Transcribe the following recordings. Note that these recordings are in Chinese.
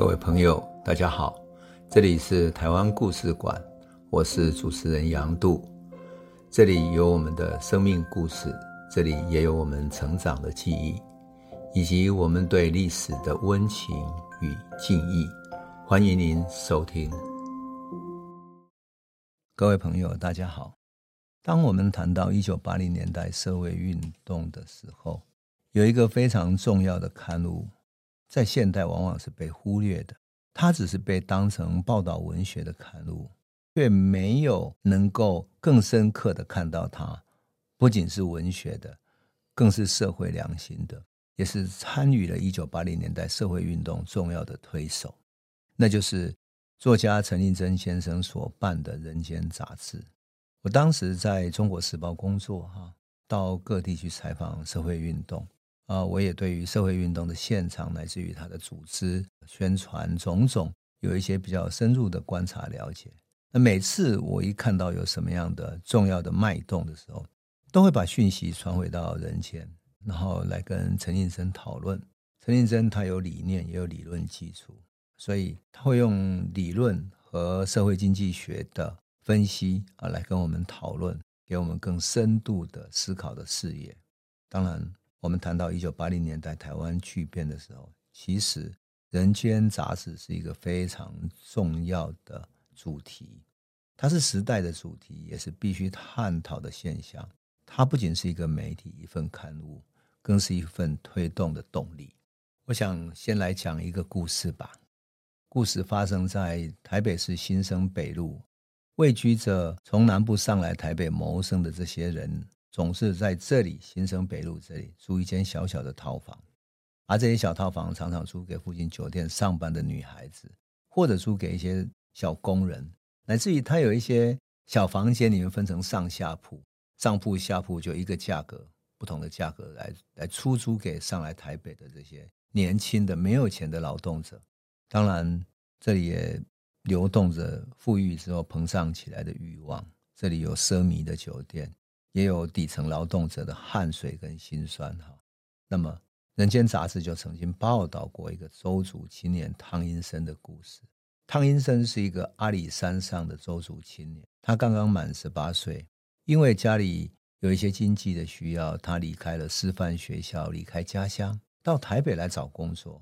各位朋友，大家好，这里是台湾故事馆，我是主持人杨度，这里有我们的生命故事，这里也有我们成长的记忆，以及我们对历史的温情与敬意。欢迎您收听。各位朋友，大家好。当我们谈到一九八零年代社会运动的时候，有一个非常重要的刊物。在现代往往是被忽略的，它只是被当成报道文学的刊物，却没有能够更深刻的看到它，不仅是文学的，更是社会良心的，也是参与了一九八零年代社会运动重要的推手，那就是作家陈令真先生所办的《人间》杂志。我当时在中国时报工作，哈，到各地去采访社会运动。啊，我也对于社会运动的现场，乃至于它的组织、宣传种种，有一些比较深入的观察了解。那每次我一看到有什么样的重要的脉动的时候，都会把讯息传回到人间，然后来跟陈令真讨论。陈令真他有理念，也有理论基础，所以他会用理论和社会经济学的分析啊，来跟我们讨论，给我们更深度的思考的视野。当然。我们谈到一九八零年代台湾巨变的时候，其实《人间》杂志是一个非常重要的主题，它是时代的主题，也是必须探讨的现象。它不仅是一个媒体、一份刊物，更是一份推动的动力。我想先来讲一个故事吧。故事发生在台北市新生北路，位居着从南部上来台北谋生的这些人。总是在这里新生北路这里租一间小小的套房，而这些小套房常常租给附近酒店上班的女孩子，或者租给一些小工人，乃至于他有一些小房间里面分成上下铺，上铺下铺就一个价格，不同的价格来来出租给上来台北的这些年轻的没有钱的劳动者。当然，这里也流动着富裕之后膨胀起来的欲望，这里有奢靡的酒店。也有底层劳动者的汗水跟辛酸哈。那么，《人间》杂志就曾经报道过一个周族青年汤英生的故事。汤英生是一个阿里山上的周族青年，他刚刚满十八岁，因为家里有一些经济的需要，他离开了师范学校，离开家乡，到台北来找工作。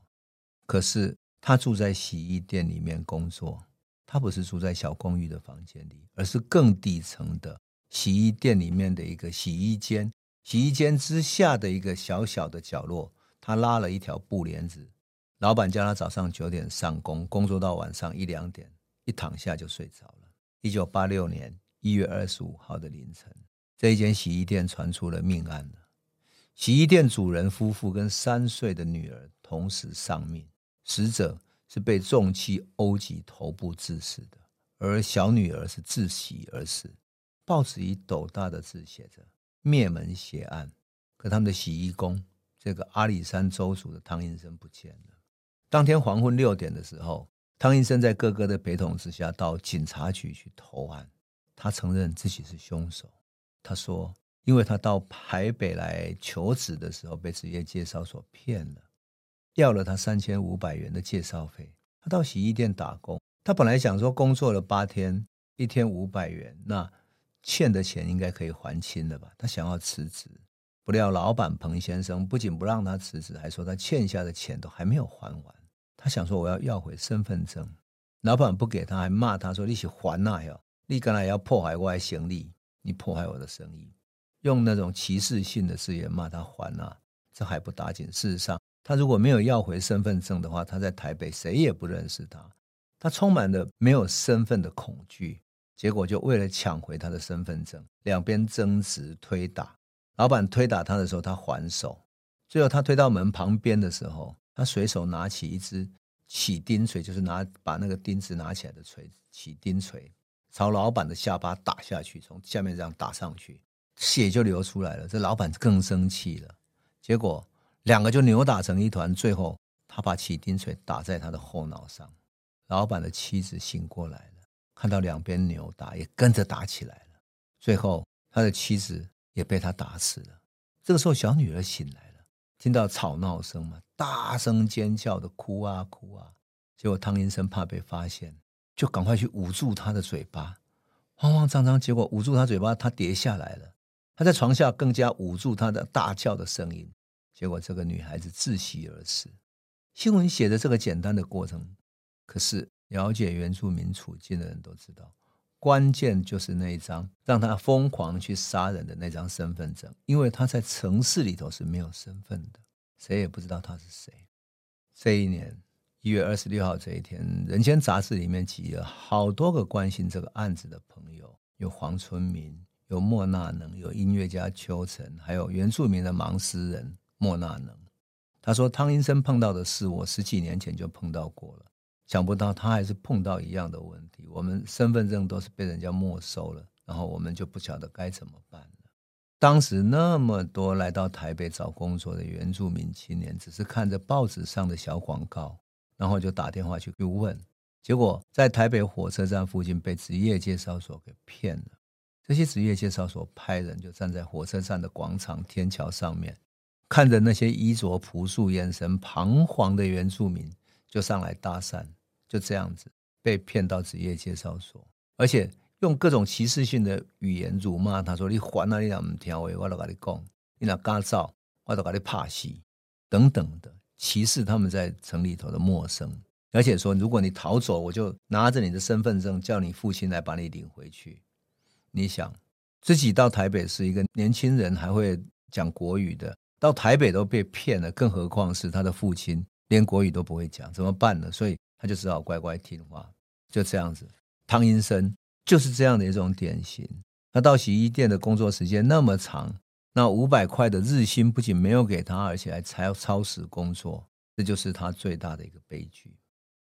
可是他住在洗衣店里面工作，他不是住在小公寓的房间里，而是更底层的。洗衣店里面的一个洗衣间，洗衣间之下的一个小小的角落，他拉了一条布帘子。老板叫他早上九点上工，工作到晚上一两点，一躺下就睡着了。一九八六年一月二十五号的凌晨，这一间洗衣店传出了命案了。洗衣店主人夫妇跟三岁的女儿同时丧命，死者是被重器殴击头部致死的，而小女儿是窒息而死。报纸以斗大的字写着“灭门血案”，可他们的洗衣工这个阿里山邹族的汤英生不见了。当天黄昏六点的时候，汤英生在哥哥的陪同之下到警察局去投案。他承认自己是凶手。他说，因为他到台北来求职的时候被职业介绍所骗了，要了他三千五百元的介绍费。他到洗衣店打工，他本来想说工作了八天，一天五百元，那。欠的钱应该可以还清了吧？他想要辞职，不料老板彭先生不仅不让他辞职，还说他欠下的钱都还没有还完。他想说我要要回身份证，老板不给他，还骂他说你是还哪哟？你刚才要破坏我的行李，你破坏我的生意，用那种歧视性的字眼骂他还哪？这还不打紧。事实上，他如果没有要回身份证的话，他在台北谁也不认识他，他充满了没有身份的恐惧。结果就为了抢回他的身份证，两边争执推打。老板推打他的时候，他还手。最后他推到门旁边的时候，他随手拿起一支起钉锤，就是拿把那个钉子拿起来的锤，起钉锤，朝老板的下巴打下去，从下面这样打上去，血就流出来了。这老板更生气了。结果两个就扭打成一团，最后他把起钉锤打在他的后脑上。老板的妻子醒过来了。看到两边扭打，也跟着打起来了。最后，他的妻子也被他打死了。这个时候，小女儿醒来了，听到吵闹声嘛，大声尖叫的哭啊哭啊。结果汤英生怕被发现，就赶快去捂住她的嘴巴，慌慌张张，结果捂住她嘴巴，她跌下来了。他在床下更加捂住她的大叫的声音，结果这个女孩子窒息而死。新闻写的这个简单的过程，可是了解原住民处境的人都知道，关键就是那一张让他疯狂去杀人的那张身份证，因为他在城市里头是没有身份的，谁也不知道他是谁。这一年一月二十六号这一天，《人间杂志》里面挤了好多个关心这个案子的朋友，有黄春明。有莫那能，有音乐家邱晨，还有原住民的盲诗人莫那能。他说：“汤英伸碰到的事，我十几年前就碰到过了，想不到他还是碰到一样的问题。我们身份证都是被人家没收了，然后我们就不晓得该怎么办了。当时那么多来到台北找工作的原住民青年，只是看着报纸上的小广告，然后就打电话去问，结果在台北火车站附近被职业介绍所给骗了。”这些职业介绍所派人就站在火车站的广场天桥上面，看着那些衣着朴素、眼神彷徨的原住民，就上来搭讪，就这样子被骗到职业介绍所，而且用各种歧视性的语言辱骂他，说：“你还啊，你俩不听话，我都跟你讲，你俩嘎造，我都跟你拍死，等等的歧视他们在城里头的陌生，而且说如果你逃走，我就拿着你的身份证叫你父亲来把你领回去。”你想自己到台北是一个年轻人，还会讲国语的，到台北都被骗了，更何况是他的父亲连国语都不会讲，怎么办呢？所以他就只好乖乖听话，就这样子。汤英生就是这样的一种典型。他到洗衣店的工作时间那么长，那五百块的日薪不仅没有给他，而且还超超时工作，这就是他最大的一个悲剧。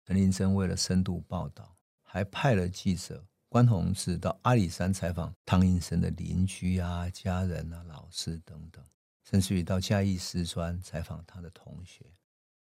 陈林生为了深度报道，还派了记者。关宏志到阿里山采访汤英生的邻居啊、家人啊、老师等等，甚至于到嘉义师专采访他的同学，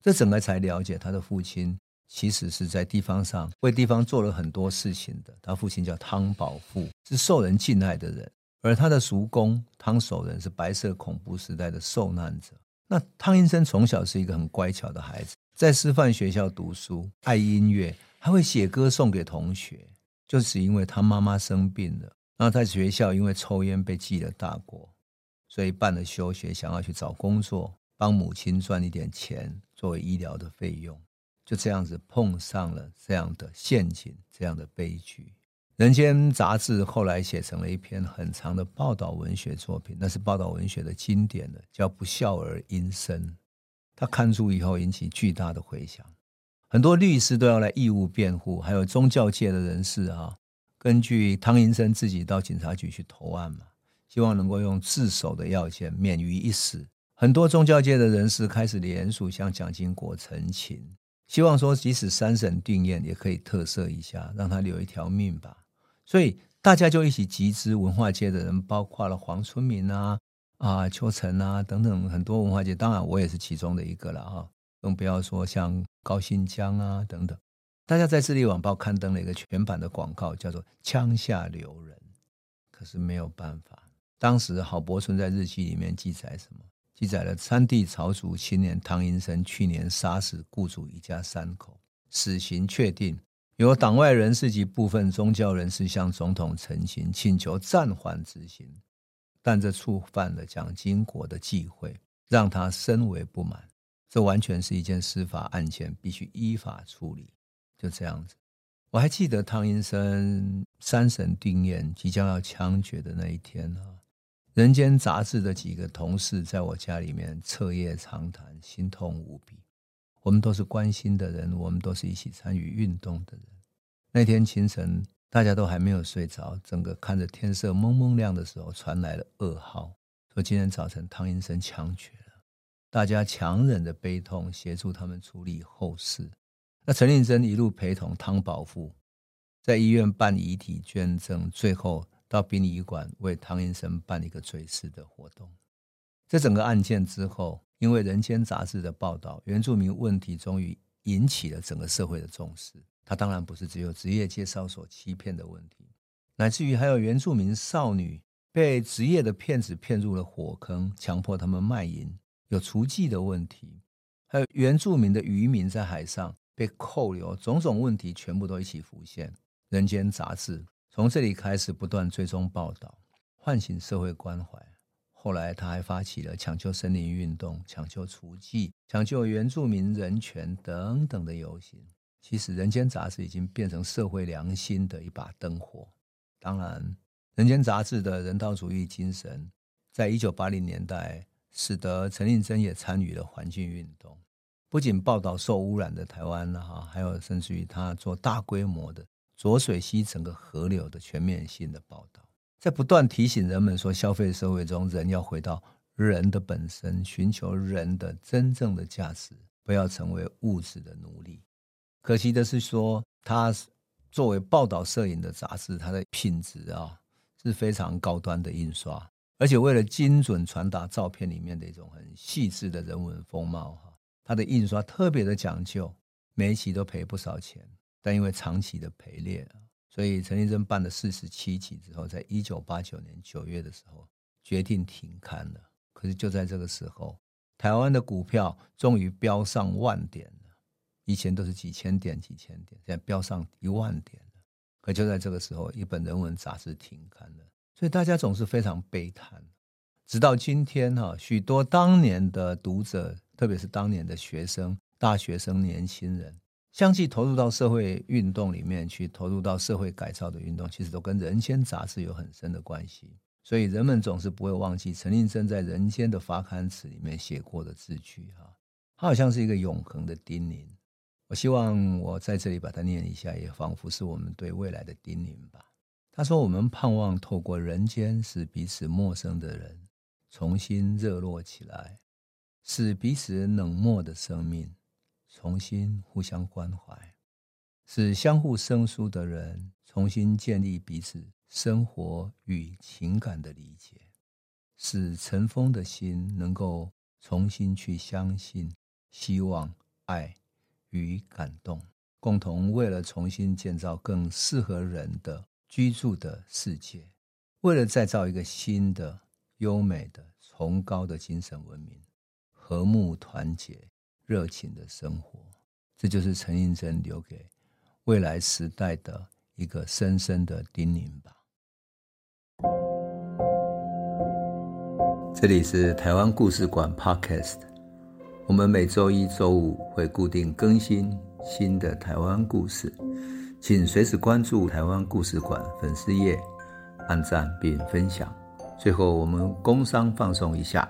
这整个才了解他的父亲其实是在地方上为地方做了很多事情的。他父亲叫汤宝富，是受人敬爱的人，而他的叔公汤守仁是白色恐怖时代的受难者。那汤英生从小是一个很乖巧的孩子，在师范学校读书，爱音乐，还会写歌送给同学。就是因为他妈妈生病了，然后在学校因为抽烟被记了大过，所以办了休学，想要去找工作，帮母亲赚一点钱作为医疗的费用。就这样子碰上了这样的陷阱，这样的悲剧。人间杂志后来写成了一篇很长的报道文学作品，那是报道文学的经典的，叫《不孝儿英伸》。他刊出以后引起巨大的回响。很多律师都要来义务辩护，还有宗教界的人士啊，根据汤英伸自己到警察局去投案嘛，希望能够用自首的要件免于一死。很多宗教界的人士开始联署向蒋经国陈情，希望说即使三审定谳也可以特赦一下，让他留一条命吧。所以大家就一起集资，文化界的人包括了黄春明啊、啊邱诚啊等等很多文化界，当然我也是其中的一个了啊。更不要说像高信江啊等等，大家在《智利晚报》刊登了一个全版的广告，叫做“枪下留人”。可是没有办法，当时郝柏村在日记里面记载什么？记载了三地草主青年汤英生去年杀死雇主一家三口，死刑确定。有党外人士及部分宗教人士向总统陈情，请求暂缓执行，但这触犯了蒋经国的忌讳，让他深为不满。这完全是一件司法案件，必须依法处理。就这样子，我还记得汤英生三审定谳即将要枪决的那一天啊，人间杂志的几个同事在我家里面彻夜长谈，心痛无比。我们都是关心的人，我们都是一起参与运动的人。那天清晨，大家都还没有睡着，整个看着天色蒙蒙亮的时候，传来了噩耗，说今天早晨汤英伸枪决了。大家强忍着悲痛，协助他们处理后事。那陈令珍一路陪同汤宝富，在医院办遗体捐赠，最后到殡仪馆为汤英伸办一个追思的活动。这整个案件之后，因为《人间杂志》的报道，原住民问题终于引起了整个社会的重视。他当然不是只有职业介绍所欺骗的问题，乃至于还有原住民少女被职业的骗子骗入了火坑，强迫他们卖淫。有雏妓的问题，还有原住民的渔民在海上被扣留，种种问题全部都一起浮现。《人间杂志》从这里开始不断追踪报道，唤醒社会关怀。后来，他还发起了抢救森林运动、抢救雏妓、抢救原住民人权等等的游行。其实，《人间杂志》已经变成社会良心的一把灯火。当然，《人间杂志》的人道主义精神，在一九八零年代，使得陈令真也参与了环境运动。不仅报道受污染的台湾哈，还有甚至于他做大规模的浊水溪整个河流的全面性的报道，在不断提醒人们说，消费社会中人要回到人的本身，寻求人的真正的价值，不要成为物质的奴隶。可惜的是说，他作为报道摄影的杂志，它的品质啊是非常高端的印刷，而且为了精准传达照片里面的一种很细致的人文风貌哈。它的印刷特别的讲究，每一期都赔不少钱，但因为长期的赔劣，所以陈立珍办了四十七期之后，在一九八九年九月的时候决定停刊了。可是就在这个时候，台湾的股票终于飙上万点了，以前都是几千点几千点，现在飙上一万点了。可就在这个时候，一本人文杂志停刊了，所以大家总是非常悲叹。直到今天哈，许多当年的读者。特别是当年的学生、大学生、年轻人，相继投入到社会运动里面去，投入到社会改造的运动，其实都跟《人间杂志》有很深的关系。所以人们总是不会忘记陈令生在《人间》的发刊词里面写过的字句，哈，它好像是一个永恒的叮咛。我希望我在这里把它念一下，也仿佛是我们对未来的叮咛吧。他说：“我们盼望透过人间，使彼此陌生的人重新热络起来。”使彼此冷漠的生命重新互相关怀，使相互生疏的人重新建立彼此生活与情感的理解，使尘封的心能够重新去相信、希望、爱与感动，共同为了重新建造更适合人的居住的世界，为了再造一个新的、优美的、崇高的精神文明。和睦、团结、热情的生活，这就是陈映真留给未来时代的一个深深的叮咛吧。这里是台湾故事馆 Podcast，我们每周一、周五会固定更新新的台湾故事，请随时关注台湾故事馆粉丝页，按赞并分享。最后，我们工商放送一下。